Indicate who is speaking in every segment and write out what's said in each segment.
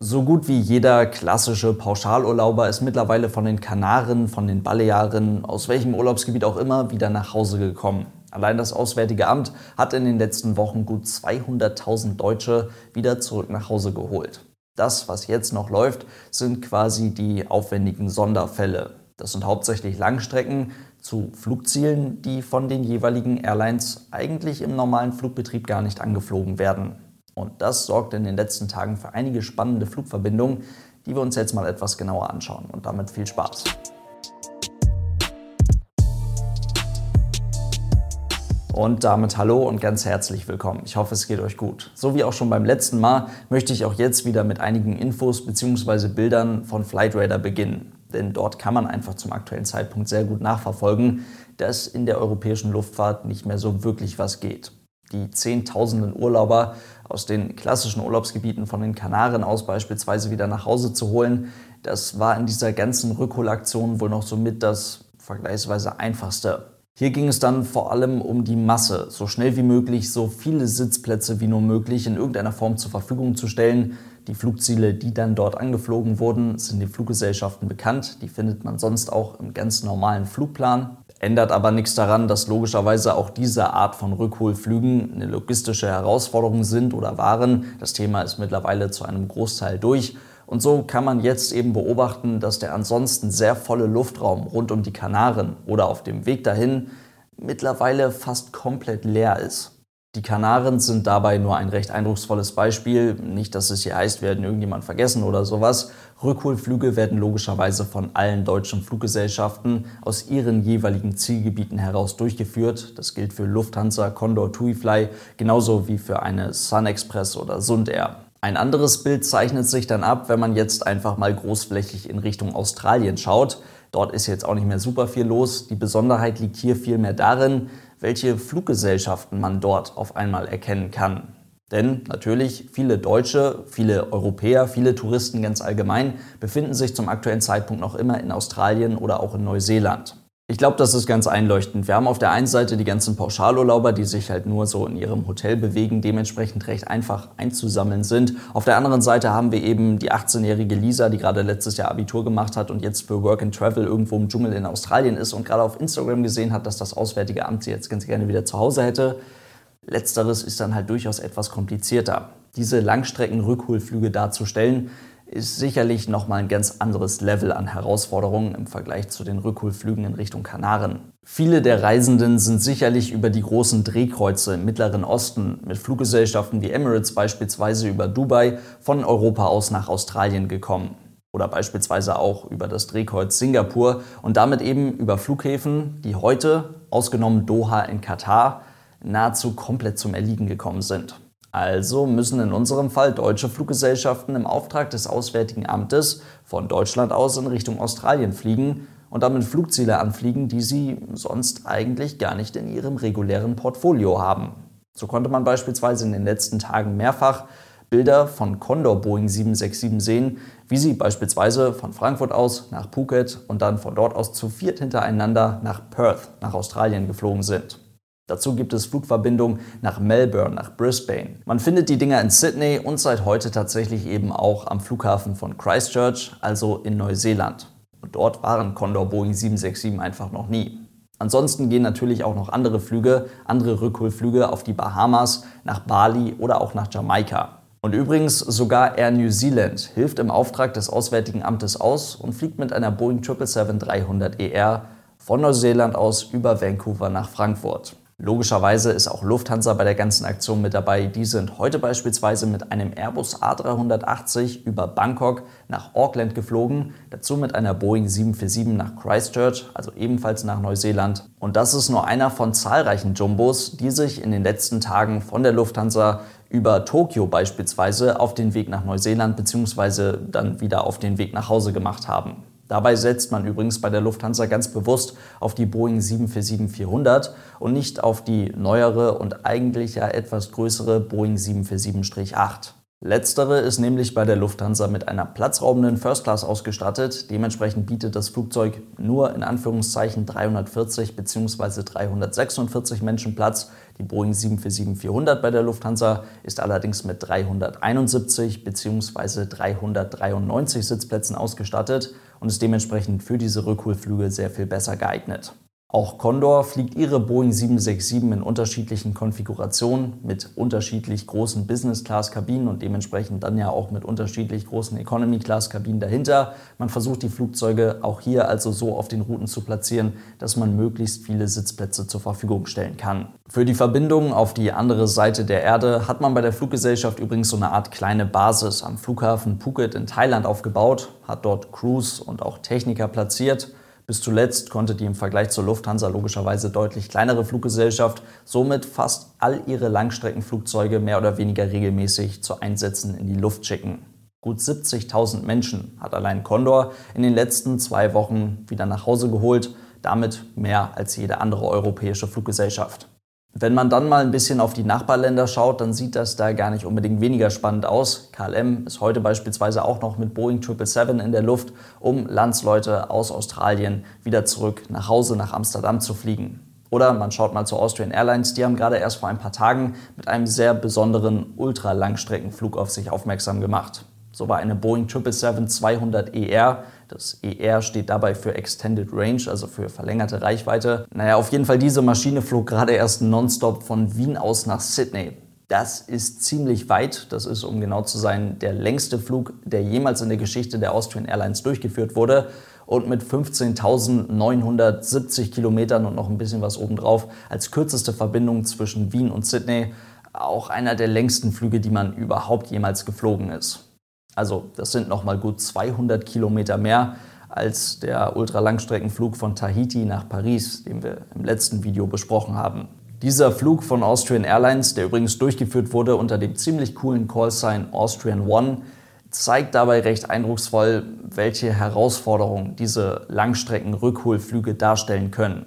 Speaker 1: So gut wie jeder klassische Pauschalurlauber ist mittlerweile von den Kanaren, von den Balearen, aus welchem Urlaubsgebiet auch immer, wieder nach Hause gekommen. Allein das Auswärtige Amt hat in den letzten Wochen gut 200.000 Deutsche wieder zurück nach Hause geholt. Das, was jetzt noch läuft, sind quasi die aufwendigen Sonderfälle. Das sind hauptsächlich Langstrecken zu Flugzielen, die von den jeweiligen Airlines eigentlich im normalen Flugbetrieb gar nicht angeflogen werden. Und das sorgt in den letzten Tagen für einige spannende Flugverbindungen, die wir uns jetzt mal etwas genauer anschauen. Und damit viel Spaß. Und damit hallo und ganz herzlich willkommen. Ich hoffe, es geht euch gut. So wie auch schon beim letzten Mal möchte ich auch jetzt wieder mit einigen Infos bzw. Bildern von Flightradar beginnen. Denn dort kann man einfach zum aktuellen Zeitpunkt sehr gut nachverfolgen, dass in der europäischen Luftfahrt nicht mehr so wirklich was geht die Zehntausenden Urlauber aus den klassischen Urlaubsgebieten von den Kanaren aus beispielsweise wieder nach Hause zu holen, das war in dieser ganzen Rückholaktion wohl noch somit das vergleichsweise einfachste. Hier ging es dann vor allem um die Masse, so schnell wie möglich so viele Sitzplätze wie nur möglich in irgendeiner Form zur Verfügung zu stellen. Die Flugziele, die dann dort angeflogen wurden, sind den Fluggesellschaften bekannt. Die findet man sonst auch im ganz normalen Flugplan. Ändert aber nichts daran, dass logischerweise auch diese Art von Rückholflügen eine logistische Herausforderung sind oder waren. Das Thema ist mittlerweile zu einem Großteil durch. Und so kann man jetzt eben beobachten, dass der ansonsten sehr volle Luftraum rund um die Kanaren oder auf dem Weg dahin mittlerweile fast komplett leer ist. Die Kanaren sind dabei nur ein recht eindrucksvolles Beispiel. Nicht, dass es hier heißt, hätten irgendjemand vergessen oder sowas. Rückholflüge werden logischerweise von allen deutschen Fluggesellschaften aus ihren jeweiligen Zielgebieten heraus durchgeführt. Das gilt für Lufthansa, Condor, TuiFly, genauso wie für eine Sun Express oder Sund Air. Ein anderes Bild zeichnet sich dann ab, wenn man jetzt einfach mal großflächig in Richtung Australien schaut. Dort ist jetzt auch nicht mehr super viel los. Die Besonderheit liegt hier vielmehr darin, welche Fluggesellschaften man dort auf einmal erkennen kann. Denn natürlich viele Deutsche, viele Europäer, viele Touristen ganz allgemein befinden sich zum aktuellen Zeitpunkt noch immer in Australien oder auch in Neuseeland. Ich glaube, das ist ganz einleuchtend. Wir haben auf der einen Seite die ganzen Pauschalurlauber, die sich halt nur so in ihrem Hotel bewegen, dementsprechend recht einfach einzusammeln sind. Auf der anderen Seite haben wir eben die 18-jährige Lisa, die gerade letztes Jahr Abitur gemacht hat und jetzt für Work and Travel irgendwo im Dschungel in Australien ist und gerade auf Instagram gesehen hat, dass das Auswärtige Amt sie jetzt ganz gerne wieder zu Hause hätte. Letzteres ist dann halt durchaus etwas komplizierter. Diese Langstrecken-Rückholflüge darzustellen, ist sicherlich nochmal ein ganz anderes Level an Herausforderungen im Vergleich zu den Rückholflügen in Richtung Kanaren. Viele der Reisenden sind sicherlich über die großen Drehkreuze im Mittleren Osten mit Fluggesellschaften wie Emirates beispielsweise über Dubai von Europa aus nach Australien gekommen. Oder beispielsweise auch über das Drehkreuz Singapur und damit eben über Flughäfen, die heute, ausgenommen Doha in Katar, nahezu komplett zum Erliegen gekommen sind. Also müssen in unserem Fall deutsche Fluggesellschaften im Auftrag des Auswärtigen Amtes von Deutschland aus in Richtung Australien fliegen und damit Flugziele anfliegen, die sie sonst eigentlich gar nicht in ihrem regulären Portfolio haben. So konnte man beispielsweise in den letzten Tagen mehrfach Bilder von Condor Boeing 767 sehen, wie sie beispielsweise von Frankfurt aus nach Phuket und dann von dort aus zu viert hintereinander nach Perth, nach Australien geflogen sind. Dazu gibt es Flugverbindungen nach Melbourne, nach Brisbane. Man findet die Dinger in Sydney und seit heute tatsächlich eben auch am Flughafen von Christchurch, also in Neuseeland. Und dort waren Condor Boeing 767 einfach noch nie. Ansonsten gehen natürlich auch noch andere Flüge, andere Rückholflüge auf die Bahamas, nach Bali oder auch nach Jamaika. Und übrigens sogar Air New Zealand hilft im Auftrag des Auswärtigen Amtes aus und fliegt mit einer Boeing 777-300ER e von Neuseeland aus über Vancouver nach Frankfurt. Logischerweise ist auch Lufthansa bei der ganzen Aktion mit dabei. Die sind heute beispielsweise mit einem Airbus A380 über Bangkok nach Auckland geflogen, dazu mit einer Boeing 747 nach Christchurch, also ebenfalls nach Neuseeland. Und das ist nur einer von zahlreichen Jumbos, die sich in den letzten Tagen von der Lufthansa über Tokio beispielsweise auf den Weg nach Neuseeland bzw. dann wieder auf den Weg nach Hause gemacht haben. Dabei setzt man übrigens bei der Lufthansa ganz bewusst auf die Boeing 747-400 und nicht auf die neuere und eigentlich ja etwas größere Boeing 747-8. Letztere ist nämlich bei der Lufthansa mit einer platzraubenden First Class ausgestattet. Dementsprechend bietet das Flugzeug nur in Anführungszeichen 340 bzw. 346 Menschen Platz. Die Boeing 747-400 bei der Lufthansa ist allerdings mit 371 bzw. 393 Sitzplätzen ausgestattet und ist dementsprechend für diese Rückholflüge sehr viel besser geeignet. Auch Condor fliegt ihre Boeing 767 in unterschiedlichen Konfigurationen mit unterschiedlich großen Business-Class-Kabinen und dementsprechend dann ja auch mit unterschiedlich großen Economy-Class-Kabinen dahinter. Man versucht die Flugzeuge auch hier also so auf den Routen zu platzieren, dass man möglichst viele Sitzplätze zur Verfügung stellen kann. Für die Verbindung auf die andere Seite der Erde hat man bei der Fluggesellschaft übrigens so eine Art kleine Basis am Flughafen Phuket in Thailand aufgebaut, hat dort Crews und auch Techniker platziert. Bis zuletzt konnte die im Vergleich zur Lufthansa logischerweise deutlich kleinere Fluggesellschaft somit fast all ihre Langstreckenflugzeuge mehr oder weniger regelmäßig zu Einsätzen in die Luft schicken. Gut 70.000 Menschen hat allein Condor in den letzten zwei Wochen wieder nach Hause geholt, damit mehr als jede andere europäische Fluggesellschaft. Wenn man dann mal ein bisschen auf die Nachbarländer schaut, dann sieht das da gar nicht unbedingt weniger spannend aus. KLM ist heute beispielsweise auch noch mit Boeing 777 in der Luft, um Landsleute aus Australien wieder zurück nach Hause nach Amsterdam zu fliegen. Oder man schaut mal zu Austrian Airlines, die haben gerade erst vor ein paar Tagen mit einem sehr besonderen Ultralangstreckenflug auf sich aufmerksam gemacht. So war eine Boeing 777-200ER, e das ER steht dabei für Extended Range, also für verlängerte Reichweite. Naja, auf jeden Fall diese Maschine flog gerade erst nonstop von Wien aus nach Sydney. Das ist ziemlich weit. Das ist, um genau zu sein, der längste Flug, der jemals in der Geschichte der Austrian Airlines durchgeführt wurde. Und mit 15.970 Kilometern und noch ein bisschen was obendrauf als kürzeste Verbindung zwischen Wien und Sydney auch einer der längsten Flüge, die man überhaupt jemals geflogen ist. Also das sind nochmal gut 200 Kilometer mehr als der Ultralangstreckenflug von Tahiti nach Paris, den wir im letzten Video besprochen haben. Dieser Flug von Austrian Airlines, der übrigens durchgeführt wurde unter dem ziemlich coolen Callsign Austrian One, zeigt dabei recht eindrucksvoll, welche Herausforderungen diese Langstreckenrückholflüge darstellen können.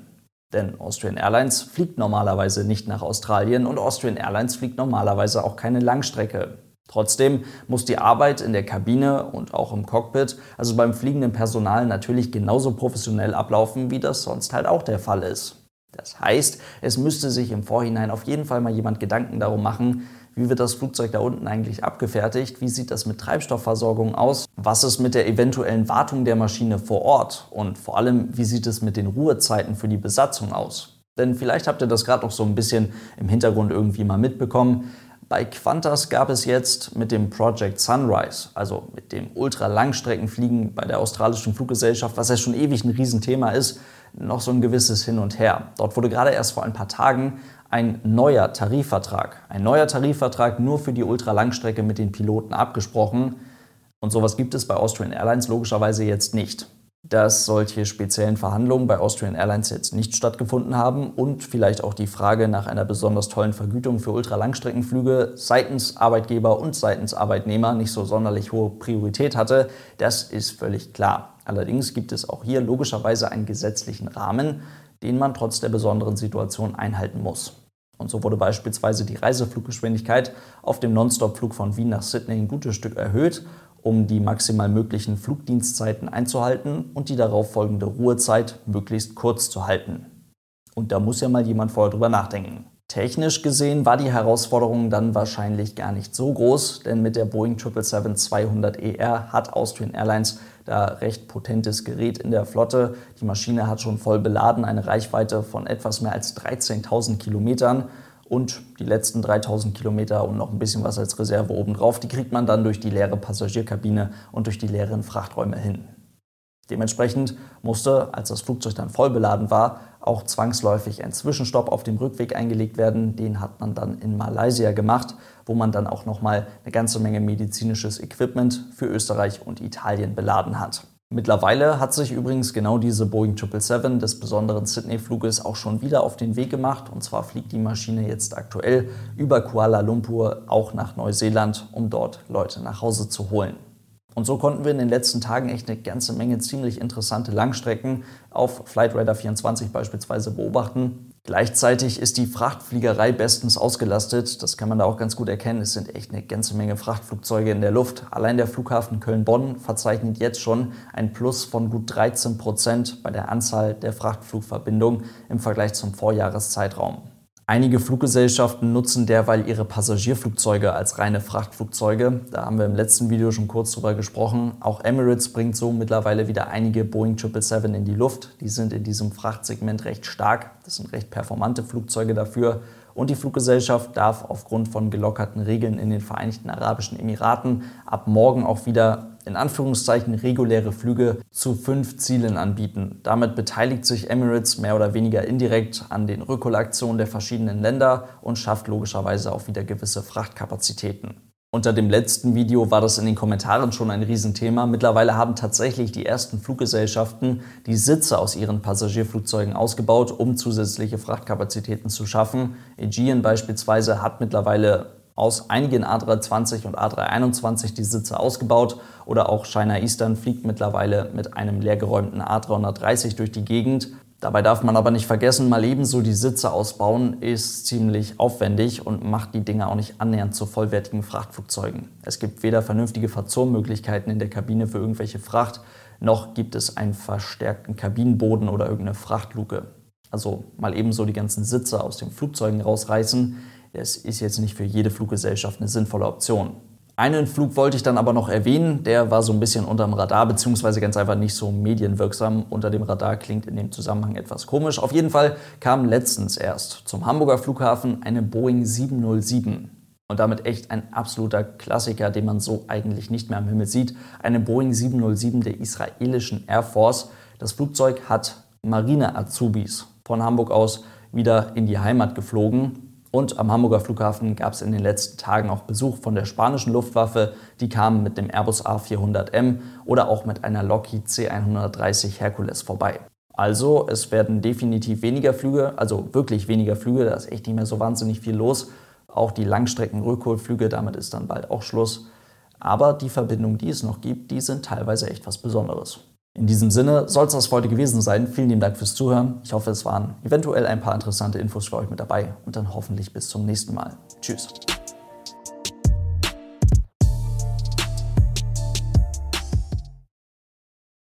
Speaker 1: Denn Austrian Airlines fliegt normalerweise nicht nach Australien und Austrian Airlines fliegt normalerweise auch keine Langstrecke. Trotzdem muss die Arbeit in der Kabine und auch im Cockpit, also beim fliegenden Personal, natürlich genauso professionell ablaufen, wie das sonst halt auch der Fall ist. Das heißt, es müsste sich im Vorhinein auf jeden Fall mal jemand Gedanken darum machen, wie wird das Flugzeug da unten eigentlich abgefertigt, wie sieht das mit Treibstoffversorgung aus, was ist mit der eventuellen Wartung der Maschine vor Ort und vor allem, wie sieht es mit den Ruhezeiten für die Besatzung aus. Denn vielleicht habt ihr das gerade noch so ein bisschen im Hintergrund irgendwie mal mitbekommen. Bei Qantas gab es jetzt mit dem Project Sunrise, also mit dem Ultralangstreckenfliegen bei der australischen Fluggesellschaft, was ja schon ewig ein Riesenthema ist, noch so ein gewisses Hin und Her. Dort wurde gerade erst vor ein paar Tagen ein neuer Tarifvertrag, ein neuer Tarifvertrag nur für die Ultralangstrecke mit den Piloten abgesprochen. Und sowas gibt es bei Austrian Airlines logischerweise jetzt nicht dass solche speziellen Verhandlungen bei Austrian Airlines jetzt nicht stattgefunden haben und vielleicht auch die Frage nach einer besonders tollen Vergütung für Ultralangstreckenflüge seitens Arbeitgeber und seitens Arbeitnehmer nicht so sonderlich hohe Priorität hatte, das ist völlig klar. Allerdings gibt es auch hier logischerweise einen gesetzlichen Rahmen, den man trotz der besonderen Situation einhalten muss. Und so wurde beispielsweise die Reisefluggeschwindigkeit auf dem Nonstop-Flug von Wien nach Sydney ein gutes Stück erhöht um die maximal möglichen Flugdienstzeiten einzuhalten und die darauf folgende Ruhezeit möglichst kurz zu halten. Und da muss ja mal jemand vorher drüber nachdenken. Technisch gesehen war die Herausforderung dann wahrscheinlich gar nicht so groß, denn mit der Boeing 777-200ER e hat Austrian Airlines da recht potentes Gerät in der Flotte. Die Maschine hat schon voll beladen, eine Reichweite von etwas mehr als 13.000 Kilometern und die letzten 3000 Kilometer und noch ein bisschen was als Reserve obendrauf, die kriegt man dann durch die leere Passagierkabine und durch die leeren Frachträume hin. Dementsprechend musste, als das Flugzeug dann voll beladen war, auch zwangsläufig ein Zwischenstopp auf dem Rückweg eingelegt werden. Den hat man dann in Malaysia gemacht, wo man dann auch nochmal eine ganze Menge medizinisches Equipment für Österreich und Italien beladen hat. Mittlerweile hat sich übrigens genau diese Boeing 777 des besonderen Sydney-Fluges auch schon wieder auf den Weg gemacht. Und zwar fliegt die Maschine jetzt aktuell über Kuala Lumpur auch nach Neuseeland, um dort Leute nach Hause zu holen. Und so konnten wir in den letzten Tagen echt eine ganze Menge ziemlich interessante Langstrecken auf Flight Radar 24 beispielsweise beobachten. Gleichzeitig ist die Frachtfliegerei bestens ausgelastet. Das kann man da auch ganz gut erkennen. Es sind echt eine ganze Menge Frachtflugzeuge in der Luft. Allein der Flughafen Köln-Bonn verzeichnet jetzt schon ein Plus von gut 13 Prozent bei der Anzahl der Frachtflugverbindungen im Vergleich zum Vorjahreszeitraum. Einige Fluggesellschaften nutzen derweil ihre Passagierflugzeuge als reine Frachtflugzeuge. Da haben wir im letzten Video schon kurz drüber gesprochen. Auch Emirates bringt so mittlerweile wieder einige Boeing 777 in die Luft. Die sind in diesem Frachtsegment recht stark. Das sind recht performante Flugzeuge dafür. Und die Fluggesellschaft darf aufgrund von gelockerten Regeln in den Vereinigten Arabischen Emiraten ab morgen auch wieder in Anführungszeichen reguläre Flüge zu fünf Zielen anbieten. Damit beteiligt sich Emirates mehr oder weniger indirekt an den Rückholaktionen der verschiedenen Länder und schafft logischerweise auch wieder gewisse Frachtkapazitäten. Unter dem letzten Video war das in den Kommentaren schon ein Riesenthema. Mittlerweile haben tatsächlich die ersten Fluggesellschaften die Sitze aus ihren Passagierflugzeugen ausgebaut, um zusätzliche Frachtkapazitäten zu schaffen. Aegean beispielsweise hat mittlerweile aus einigen A320 und A321 die Sitze ausgebaut oder auch China Eastern fliegt mittlerweile mit einem leergeräumten A330 durch die Gegend. Dabei darf man aber nicht vergessen, mal ebenso die Sitze ausbauen ist ziemlich aufwendig und macht die Dinger auch nicht annähernd zu vollwertigen Frachtflugzeugen. Es gibt weder vernünftige Verzurmöglichkeiten in der Kabine für irgendwelche Fracht, noch gibt es einen verstärkten Kabinenboden oder irgendeine Frachtluke. Also mal ebenso die ganzen Sitze aus den Flugzeugen rausreißen, das ist jetzt nicht für jede Fluggesellschaft eine sinnvolle Option. Einen Flug wollte ich dann aber noch erwähnen, der war so ein bisschen unterm Radar, beziehungsweise ganz einfach nicht so medienwirksam. Unter dem Radar klingt in dem Zusammenhang etwas komisch. Auf jeden Fall kam letztens erst zum Hamburger Flughafen eine Boeing 707. Und damit echt ein absoluter Klassiker, den man so eigentlich nicht mehr am Himmel sieht. Eine Boeing 707 der israelischen Air Force. Das Flugzeug hat Marine-Azubis von Hamburg aus wieder in die Heimat geflogen. Und am Hamburger Flughafen gab es in den letzten Tagen auch Besuch von der spanischen Luftwaffe. Die kamen mit dem Airbus A400M oder auch mit einer Lockheed C130 Hercules vorbei. Also es werden definitiv weniger Flüge, also wirklich weniger Flüge, da ist echt nicht mehr so wahnsinnig viel los. Auch die Langstrecken-Rückholflüge, damit ist dann bald auch Schluss. Aber die Verbindungen, die es noch gibt, die sind teilweise echt was Besonderes. In diesem Sinne soll es das für heute gewesen sein. Vielen lieben Dank fürs Zuhören. Ich hoffe, es waren eventuell ein paar interessante Infos für euch mit dabei und dann hoffentlich bis zum nächsten Mal. Tschüss.